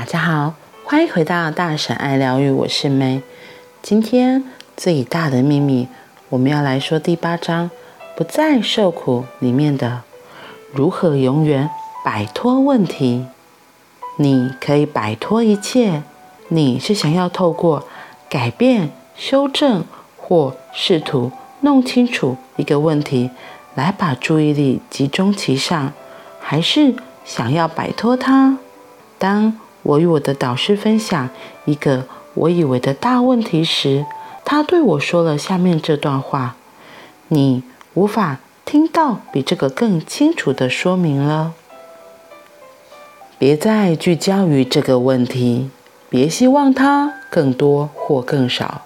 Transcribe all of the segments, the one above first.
大家好，欢迎回到大婶爱疗愈，我是梅。今天最大的秘密，我们要来说第八章“不再受苦”里面的如何永远摆脱问题。你可以摆脱一切。你是想要透过改变、修正或试图弄清楚一个问题，来把注意力集中其上，还是想要摆脱它？当我与我的导师分享一个我以为的大问题时，他对我说了下面这段话：“你无法听到比这个更清楚的说明了。别再聚焦于这个问题，别希望它更多或更少，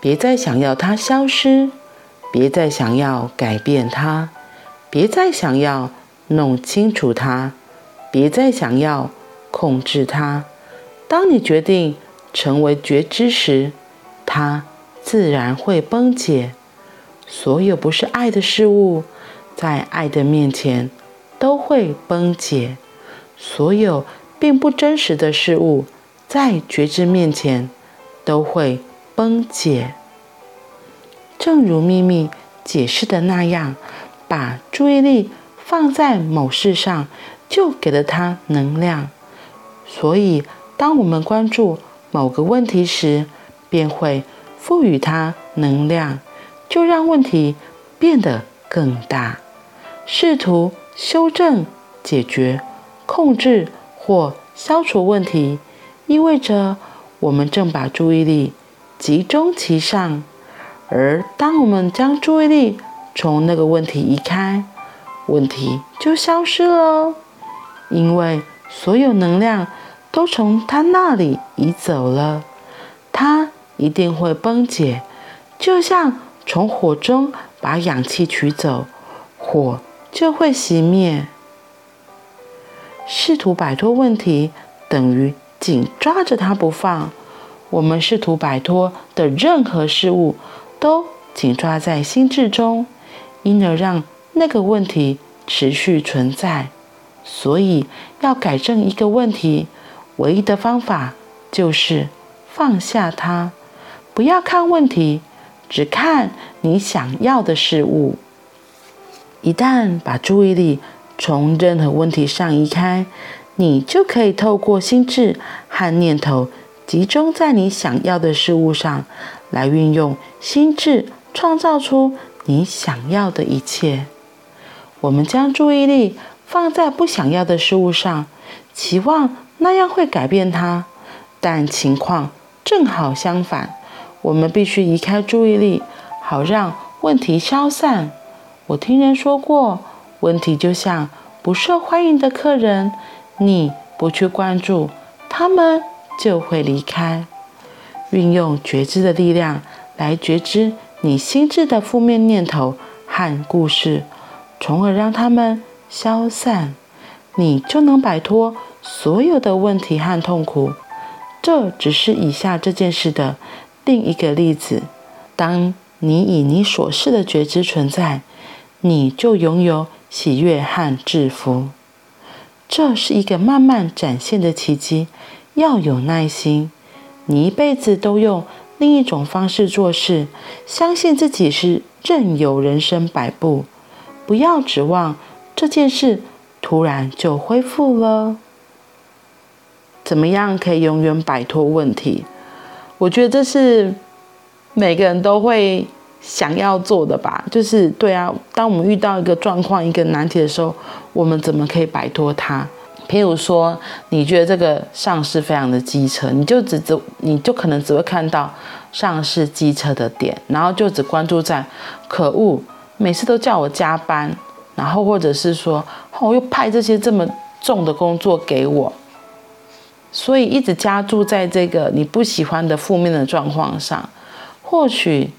别再想要它消失，别再想要改变它，别再想要弄清楚它，别再想要。”控制它。当你决定成为觉知时，它自然会崩解。所有不是爱的事物，在爱的面前都会崩解。所有并不真实的事物，在觉知面前都会崩解。正如秘密解释的那样，把注意力放在某事上，就给了它能量。所以，当我们关注某个问题时，便会赋予它能量，就让问题变得更大。试图修正、解决、控制或消除问题，意味着我们正把注意力集中其上。而当我们将注意力从那个问题移开，问题就消失了，因为所有能量。都从他那里移走了，他一定会崩解，就像从火中把氧气取走，火就会熄灭。试图摆脱问题，等于紧抓着它不放。我们试图摆脱的任何事物，都紧抓在心智中，因而让那个问题持续存在。所以，要改正一个问题。唯一的方法就是放下它，不要看问题，只看你想要的事物。一旦把注意力从任何问题上移开，你就可以透过心智和念头集中在你想要的事物上，来运用心智创造出你想要的一切。我们将注意力放在不想要的事物上，期望。那样会改变它，但情况正好相反。我们必须移开注意力，好让问题消散。我听人说过，问题就像不受欢迎的客人，你不去关注，他们就会离开。运用觉知的力量来觉知你心智的负面念头和故事，从而让他们消散，你就能摆脱。所有的问题和痛苦，这只是以下这件事的另一个例子。当你以你所示的觉知存在，你就拥有喜悦和制服。这是一个慢慢展现的奇迹，要有耐心。你一辈子都用另一种方式做事，相信自己是任由人生摆布，不要指望这件事突然就恢复了。怎么样可以永远摆脱问题？我觉得这是每个人都会想要做的吧。就是对啊，当我们遇到一个状况、一个难题的时候，我们怎么可以摆脱它？譬如说，你觉得这个上司非常的机车，你就只只你就可能只会看到上司机车的点，然后就只关注在可恶，每次都叫我加班，然后或者是说，哦，又派这些这么重的工作给我。所以一直加注在这个你不喜欢的负面的状况上，或许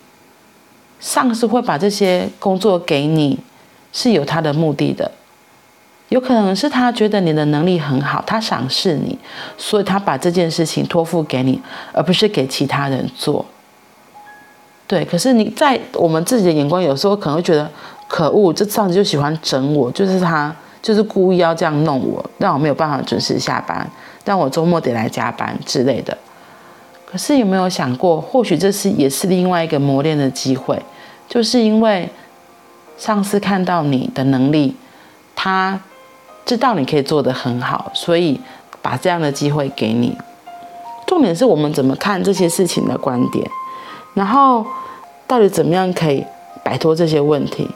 上司会把这些工作给你，是有他的目的的。有可能是他觉得你的能力很好，他赏识你，所以他把这件事情托付给你，而不是给其他人做。对，可是你在我们自己的眼光，有时候可能会觉得可恶，这上司就喜欢整我，就是他就是故意要这样弄我，让我没有办法准时下班。让我周末得来加班之类的。可是有没有想过，或许这是也是另外一个磨练的机会，就是因为上司看到你的能力，他知道你可以做得很好，所以把这样的机会给你。重点是我们怎么看这些事情的观点，然后到底怎么样可以摆脱这些问题。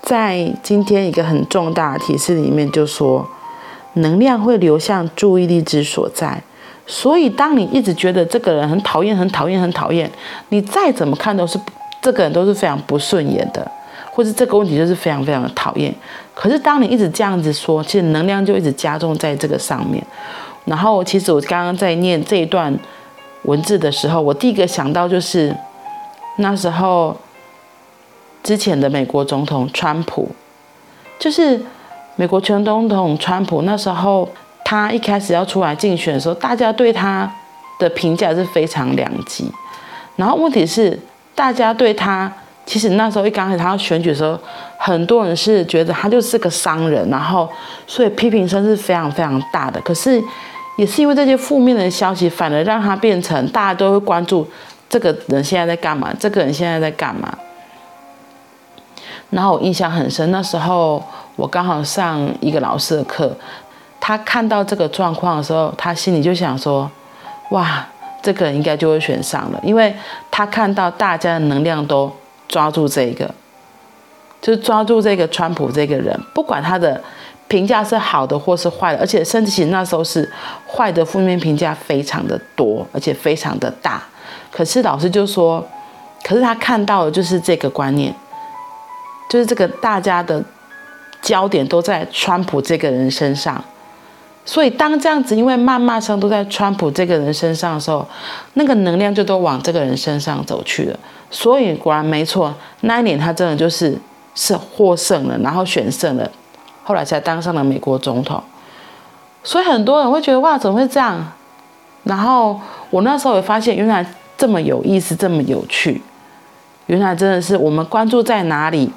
在今天一个很重大的提示里面，就说能量会流向注意力之所在。所以，当你一直觉得这个人很讨厌、很讨厌、很讨厌，你再怎么看都是这个人都是非常不顺眼的，或者这个问题就是非常非常的讨厌。可是，当你一直这样子说，其实能量就一直加重在这个上面。然后，其实我刚刚在念这一段文字的时候，我第一个想到就是那时候。之前的美国总统川普，就是美国前总统川普。那时候他一开始要出来竞选的时候，大家对他的评价是非常两极。然后问题是，大家对他其实那时候一刚开始他要选举的时候，很多人是觉得他就是个商人，然后所以批评声是非常非常大的。可是也是因为这些负面的消息，反而让他变成大家都会关注这个人现在在干嘛，这个人现在在干嘛。然后我印象很深，那时候我刚好上一个老师的课，他看到这个状况的时候，他心里就想说：“哇，这个人应该就会选上了，因为他看到大家的能量都抓住这个，就抓住这个川普这个人，不管他的评价是好的或是坏的，而且甚至其那时候是坏的负面评价非常的多，而且非常的大。可是老师就说，可是他看到的就是这个观念。”就是这个大家的焦点都在川普这个人身上，所以当这样子，因为谩骂声都在川普这个人身上的时候，那个能量就都往这个人身上走去了。所以果然没错，那一年他真的就是是获胜了，然后选胜了，后来才当上了美国总统。所以很多人会觉得哇，怎么会这样？然后我那时候也发现，原来这么有意思，这么有趣，原来真的是我们关注在哪里。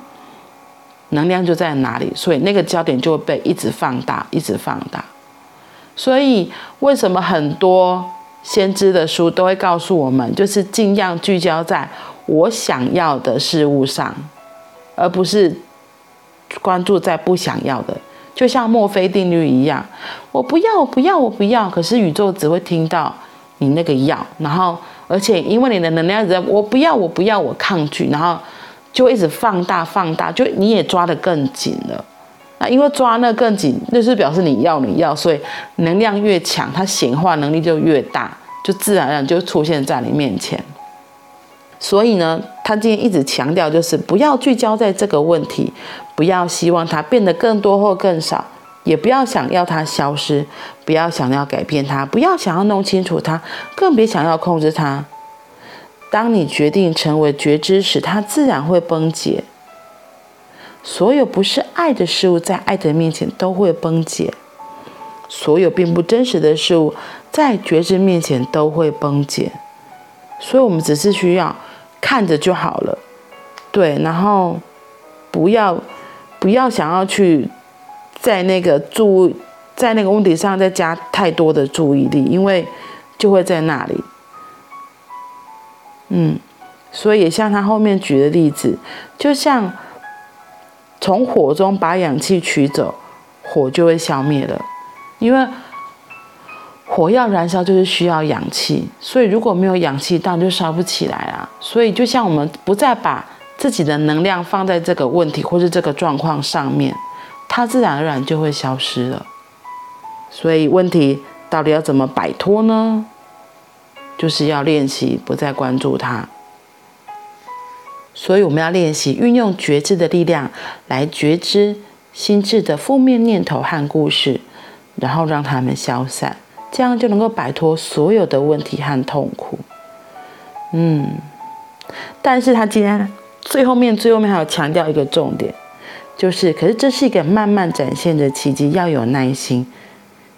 能量就在哪里，所以那个焦点就会被一直放大，一直放大。所以为什么很多先知的书都会告诉我们，就是尽量聚焦在我想要的事物上，而不是关注在不想要的。就像墨菲定律一样，我不要，我不要，我不要。可是宇宙只会听到你那个要，然后而且因为你的能量在，我不要，我不要，我抗拒，然后。就一直放大放大，就你也抓得更紧了。那因为抓那更紧，那是表示你要你要，所以能量越强，它显化能力就越大，就自然而然就出现在你面前。所以呢，他今天一直强调，就是不要聚焦在这个问题，不要希望它变得更多或更少，也不要想要它消失，不要想要改变它，不要想要弄清楚它，更别想要控制它。当你决定成为觉知时，它自然会崩解。所有不是爱的事物，在爱的面前都会崩解；所有并不真实的事物，在觉知面前都会崩解。所以，我们只是需要看着就好了，对，然后不要不要想要去在那个注在那个问题上再加太多的注意力，因为就会在那里。嗯，所以也像他后面举的例子，就像从火中把氧气取走，火就会消灭了。因为火要燃烧就是需要氧气，所以如果没有氧气，当然就烧不起来啊。所以就像我们不再把自己的能量放在这个问题或是这个状况上面，它自然而然就会消失了。所以问题到底要怎么摆脱呢？就是要练习不再关注它，所以我们要练习运用觉知的力量来觉知心智的负面念头和故事，然后让它们消散，这样就能够摆脱所有的问题和痛苦。嗯，但是他今天最后面最后面还有强调一个重点，就是可是这是一个慢慢展现的奇迹，要有耐心，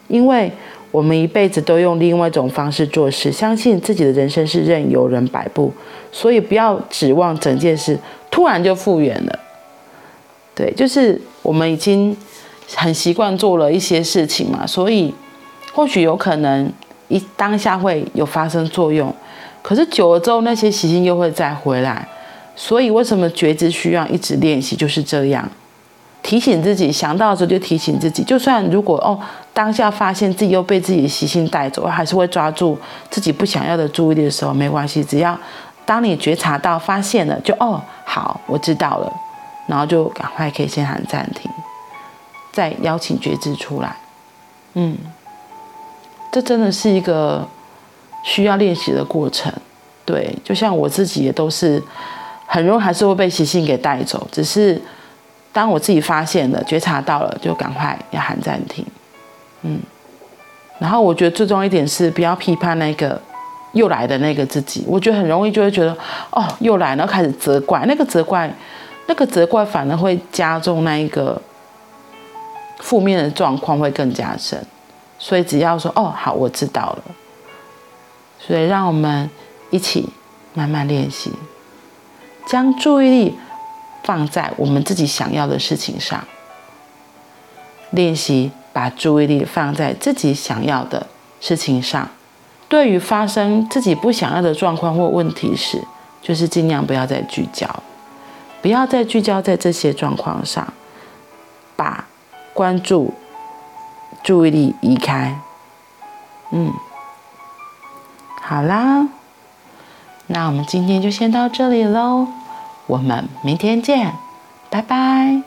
因为。我们一辈子都用另外一种方式做事，相信自己的人生是任由人摆布，所以不要指望整件事突然就复原了。对，就是我们已经很习惯做了一些事情嘛，所以或许有可能一当下会有发生作用，可是久了之后，那些习性又会再回来。所以为什么觉知需要一直练习？就是这样，提醒自己，想到的时候就提醒自己。就算如果哦，当下发现自己又被自己的习性带走，还是会抓住自己不想要的注意力的时候，没关系。只要当你觉察到、发现了，就哦，好，我知道了，然后就赶快可以先喊暂停，再邀请觉知出来。嗯，这真的是一个需要练习的过程。对，就像我自己也都是。很容易还是会被习性给带走，只是当我自己发现了、觉察到了，就赶快要喊暂停。嗯，然后我觉得最重要一点是不要批判那个又来的那个自己。我觉得很容易就会觉得哦，又来，然后开始责怪，那个责怪，那个责怪反而会加重那一个负面的状况会更加深。所以只要说哦，好，我知道了。所以让我们一起慢慢练习。将注意力放在我们自己想要的事情上，练习把注意力放在自己想要的事情上。对于发生自己不想要的状况或问题时，就是尽量不要再聚焦，不要再聚焦在这些状况上，把关注、注意力移开。嗯，好啦。那我们今天就先到这里喽，我们明天见拜拜。